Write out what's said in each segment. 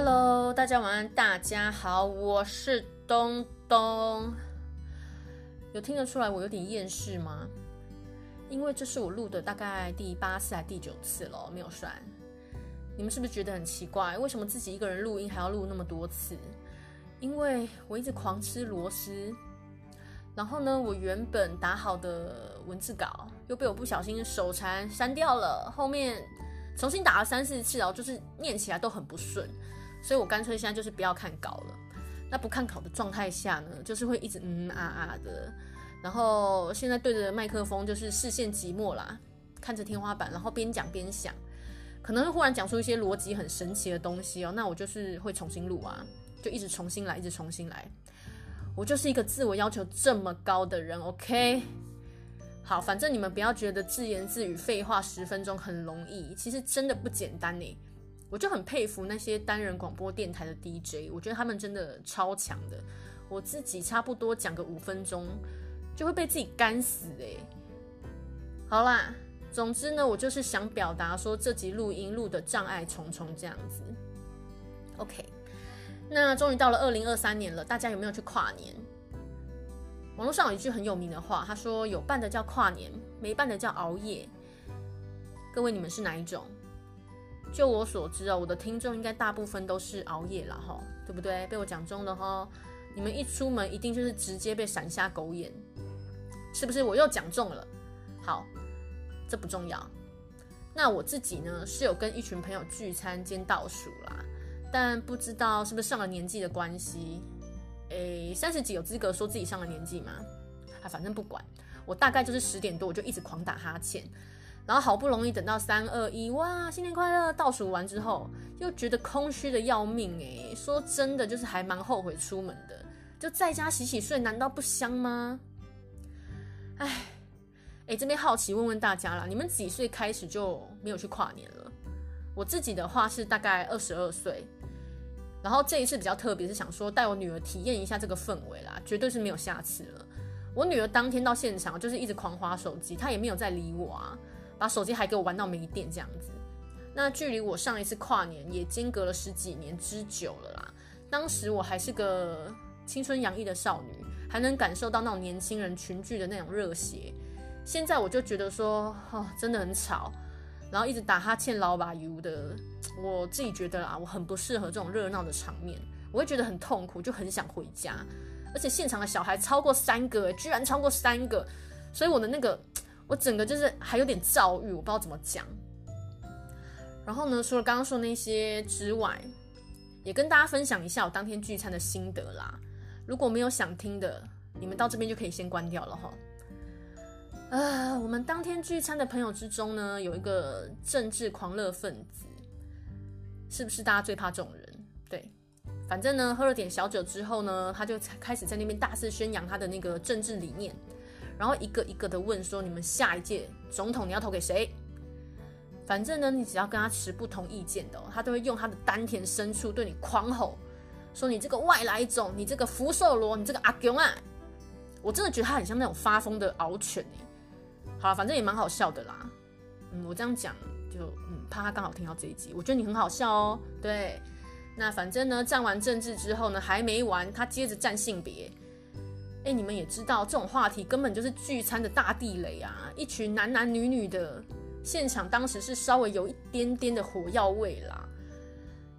Hello，大家晚安，大家好，我是东东。有听得出来我有点厌世吗？因为这是我录的大概第八次还第九次了，没有算。你们是不是觉得很奇怪？为什么自己一个人录音还要录那么多次？因为我一直狂吃螺丝。然后呢，我原本打好的文字稿又被我不小心手残删掉了，后面重新打了三四次然后，就是念起来都很不顺，所以我干脆现在就是不要看稿了。那不看稿的状态下呢，就是会一直嗯啊啊的。然后现在对着麦克风，就是视线寂寞啦，看着天花板，然后边讲边想，可能会忽然讲出一些逻辑很神奇的东西哦，那我就是会重新录啊，就一直重新来，一直重新来。我就是一个自我要求这么高的人，OK？好，反正你们不要觉得自言自语、废话十分钟很容易，其实真的不简单呢。我就很佩服那些单人广播电台的 DJ，我觉得他们真的超强的。我自己差不多讲个五分钟，就会被自己干死哎。好啦，总之呢，我就是想表达说，这集录音录的障碍重重这样子，OK。那终于到了二零二三年了，大家有没有去跨年？网络上有一句很有名的话，他说：“有办的叫跨年，没办的叫熬夜。”各位，你们是哪一种？就我所知哦，我的听众应该大部分都是熬夜了哈，对不对？被我讲中了哈，你们一出门一定就是直接被闪瞎狗眼，是不是？我又讲中了。好，这不重要。那我自己呢，是有跟一群朋友聚餐兼倒数啦。但不知道是不是上了年纪的关系，诶，三十几有资格说自己上了年纪吗？啊，反正不管，我大概就是十点多我就一直狂打哈欠，然后好不容易等到三二一，哇，新年快乐！倒数完之后，又觉得空虚的要命，诶，说真的，就是还蛮后悔出门的，就在家洗洗睡，难道不香吗？哎，诶，这边好奇问问大家啦，你们几岁开始就没有去跨年了？我自己的话是大概二十二岁。然后这一次比较特别，是想说带我女儿体验一下这个氛围啦，绝对是没有下次了。我女儿当天到现场就是一直狂滑手机，她也没有再理我啊，把手机还给我玩到没电这样子。那距离我上一次跨年也间隔了十几年之久了啦。当时我还是个青春洋溢的少女，还能感受到那种年轻人群聚的那种热血。现在我就觉得说，哦，真的很吵。然后一直打哈欠、老把油的，我自己觉得啦，我很不适合这种热闹的场面，我会觉得很痛苦，就很想回家。而且现场的小孩超过三个，居然超过三个，所以我的那个，我整个就是还有点躁郁，我不知道怎么讲。然后呢，除了刚刚说那些之外，也跟大家分享一下我当天聚餐的心得啦。如果没有想听的，你们到这边就可以先关掉了哈。呃，我们当天聚餐的朋友之中呢，有一个政治狂热分子，是不是大家最怕这种人？对，反正呢，喝了点小酒之后呢，他就开始在那边大肆宣扬他的那个政治理念，然后一个一个的问说：“你们下一届总统你要投给谁？”反正呢，你只要跟他持不同意见的，他都会用他的丹田深处对你狂吼，说你这个外来种，你这个福寿螺，你这个阿公啊！我真的觉得他很像那种发疯的獒犬好，反正也蛮好笑的啦。嗯，我这样讲就嗯，怕他刚好听到这一集。我觉得你很好笑哦。对，那反正呢，站完政治之后呢，还没完，他接着站性别。哎，你们也知道，这种话题根本就是聚餐的大地雷啊！一群男男女女的，现场当时是稍微有一点点的火药味啦。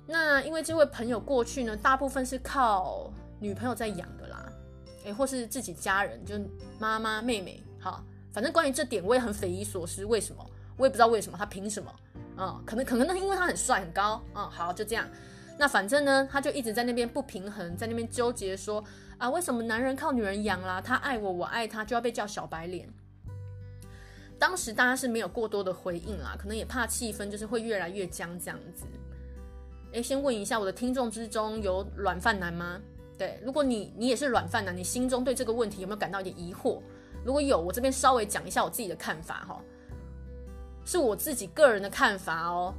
那因为这位朋友过去呢，大部分是靠女朋友在养的啦，哎，或是自己家人，就妈妈、妹妹，好。反正关于这点，我也很匪夷所思，为什么？我也不知道为什么，他凭什么？嗯，可能可能那因为他很帅很高，嗯，好，就这样。那反正呢，他就一直在那边不平衡，在那边纠结说啊，为什么男人靠女人养啦？他爱我，我爱他，就要被叫小白脸。当时大家是没有过多的回应啦，可能也怕气氛就是会越来越僵这样子。诶，先问一下我的听众之中有软饭男吗？对，如果你你也是软饭男，你心中对这个问题有没有感到一点疑惑？如果有，我这边稍微讲一下我自己的看法哈，是我自己个人的看法哦。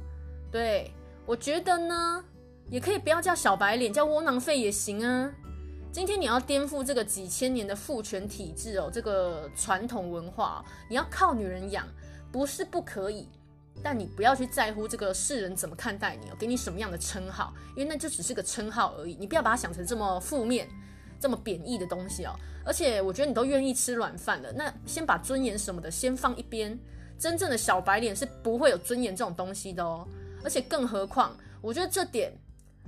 对，我觉得呢，也可以不要叫小白脸，叫窝囊废也行啊。今天你要颠覆这个几千年的父权体制哦，这个传统文化，你要靠女人养，不是不可以，但你不要去在乎这个世人怎么看待你哦，给你什么样的称号，因为那就只是个称号而已。你不要把它想成这么负面、这么贬义的东西哦。而且我觉得你都愿意吃软饭了，那先把尊严什么的先放一边。真正的小白脸是不会有尊严这种东西的哦。而且更何况，我觉得这点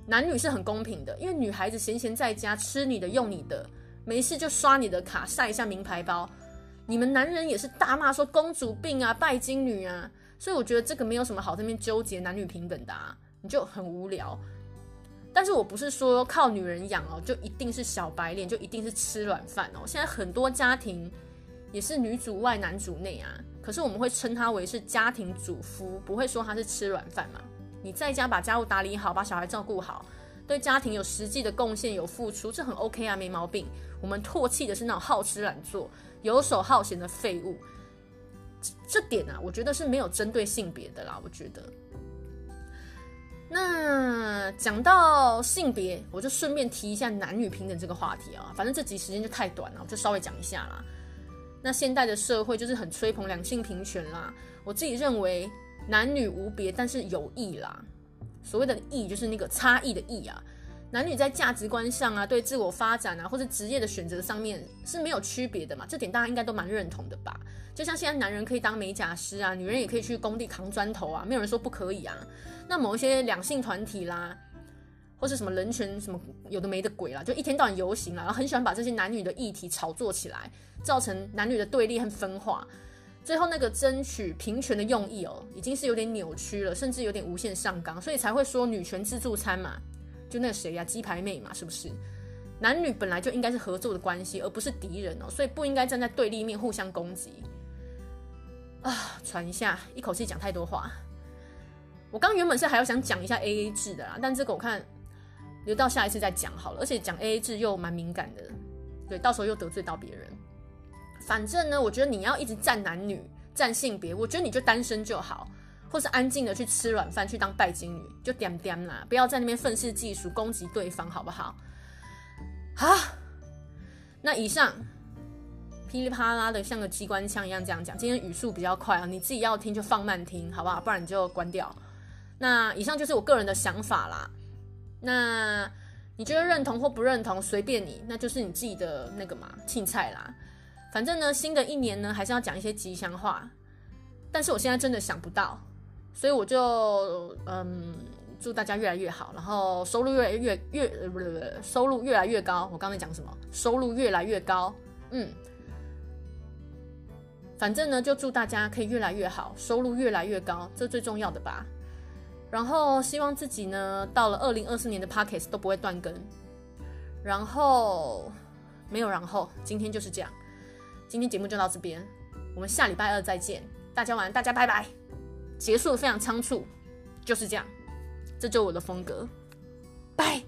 男女是很公平的，因为女孩子闲闲在家吃你的、用你的，没事就刷你的卡，晒一下名牌包。你们男人也是大骂说公主病啊、拜金女啊，所以我觉得这个没有什么好这边纠结男女平等的啊，你就很无聊。但是我不是说靠女人养哦，就一定是小白脸，就一定是吃软饭哦。现在很多家庭也是女主外男主内啊，可是我们会称她为是家庭主夫，不会说她是吃软饭嘛。你在家把家务打理好，把小孩照顾好，对家庭有实际的贡献、有付出，这很 OK 啊，没毛病。我们唾弃的是那种好吃懒做。游手好闲的废物，这点啊，我觉得是没有针对性别的啦。我觉得，那讲到性别，我就顺便提一下男女平等这个话题啊。反正这集时间就太短了，我就稍微讲一下啦。那现代的社会就是很吹捧两性平权啦。我自己认为男女无别，但是有异啦。所谓的异，就是那个差异的异啊。男女在价值观上啊，对自我发展啊，或者职业的选择上面是没有区别的嘛？这点大家应该都蛮认同的吧？就像现在男人可以当美甲师啊，女人也可以去工地扛砖头啊，没有人说不可以啊。那某一些两性团体啦，或是什么人权什么有的没的鬼啦，就一天到晚游行啦，然后很喜欢把这些男女的议题炒作起来，造成男女的对立和分化。最后那个争取平权的用意哦，已经是有点扭曲了，甚至有点无限上纲，所以才会说女权自助餐嘛。就那个谁呀、啊，鸡排妹嘛，是不是？男女本来就应该是合作的关系，而不是敌人哦，所以不应该站在对立面互相攻击。啊，喘一下，一口气讲太多话。我刚原本是还要想讲一下 AA 制的啦，但这个我看留到下一次再讲好了。而且讲 AA 制又蛮敏感的，对，到时候又得罪到别人。反正呢，我觉得你要一直站男女、站性别，我觉得你就单身就好。或是安静的去吃软饭，去当拜金女，就点点啦，不要在那边愤世嫉俗，攻击对方，好不好？好，那以上噼里啪啦的像个机关枪一样这样讲，今天语速比较快啊，你自己要听就放慢听，好不好？不然你就关掉。那以上就是我个人的想法啦。那你觉得认同或不认同，随便你，那就是你自己的那个嘛，青菜啦。反正呢，新的一年呢，还是要讲一些吉祥话，但是我现在真的想不到。所以我就嗯，祝大家越来越好，然后收入越来越越呃不对不对，收入越来越高。我刚才讲什么？收入越来越高，嗯，反正呢，就祝大家可以越来越好，收入越来越高，这最重要的吧。然后希望自己呢，到了二零二四年的 Podcast 都不会断更。然后没有然后，今天就是这样，今天节目就到这边，我们下礼拜二再见，大家晚安，大家拜拜。结束的非常仓促，就是这样，这就是我的风格，拜。